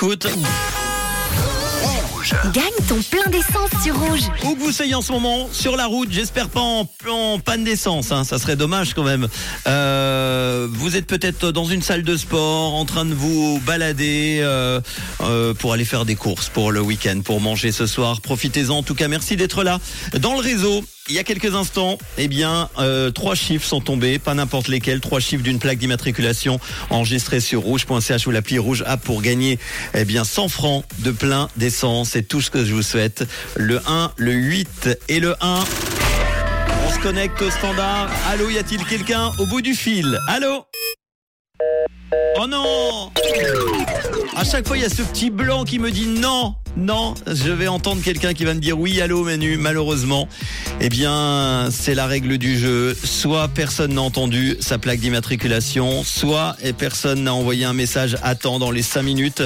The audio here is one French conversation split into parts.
Écoute, Gagne ton plein d'essence sur Rouge. où que vous soyez en ce moment, sur la route, j'espère pas en, en panne d'essence, hein, ça serait dommage quand même. Euh, vous êtes peut-être dans une salle de sport, en train de vous balader euh, euh, pour aller faire des courses pour le week-end, pour manger ce soir. Profitez-en. En tout cas, merci d'être là. Dans le réseau, il y a quelques instants, eh bien, euh, trois chiffres sont tombés, pas n'importe lesquels, trois chiffres d'une plaque d'immatriculation enregistrée sur rouge.ch ou l'appli rouge app pour gagner, eh bien, 100 francs de plein d'essence. C'est tout ce que je vous souhaite. Le 1, le 8 et le 1. On se connecte au standard. Allô, y a-t-il quelqu'un au bout du fil? Allô? Oh non À chaque fois, il y a ce petit blanc qui me dit non, non. Je vais entendre quelqu'un qui va me dire oui, allô, Manu. Malheureusement, eh bien, c'est la règle du jeu. Soit personne n'a entendu sa plaque d'immatriculation, soit et personne n'a envoyé un message attends dans les 5 minutes.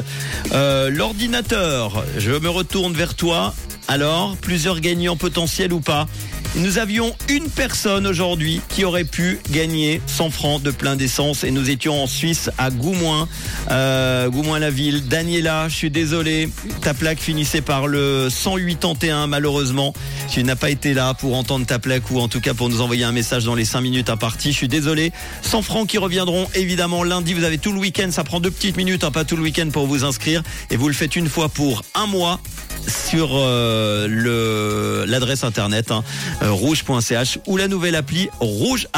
Euh, L'ordinateur, je me retourne vers toi. Alors, plusieurs gagnants potentiels ou pas? Nous avions une personne aujourd'hui qui aurait pu gagner 100 francs de plein d'essence et nous étions en Suisse à Goumoin, euh, Goumoin-la-Ville. Daniela, je suis désolé, ta plaque finissait par le 181 malheureusement. Tu n'as pas été là pour entendre ta plaque ou en tout cas pour nous envoyer un message dans les 5 minutes à partie. Je suis désolé. 100 francs qui reviendront évidemment lundi. Vous avez tout le week-end, ça prend deux petites minutes, hein, pas tout le week-end pour vous inscrire et vous le faites une fois pour un mois sur euh, l'adresse internet hein, rouge.ch ou la nouvelle appli Rouge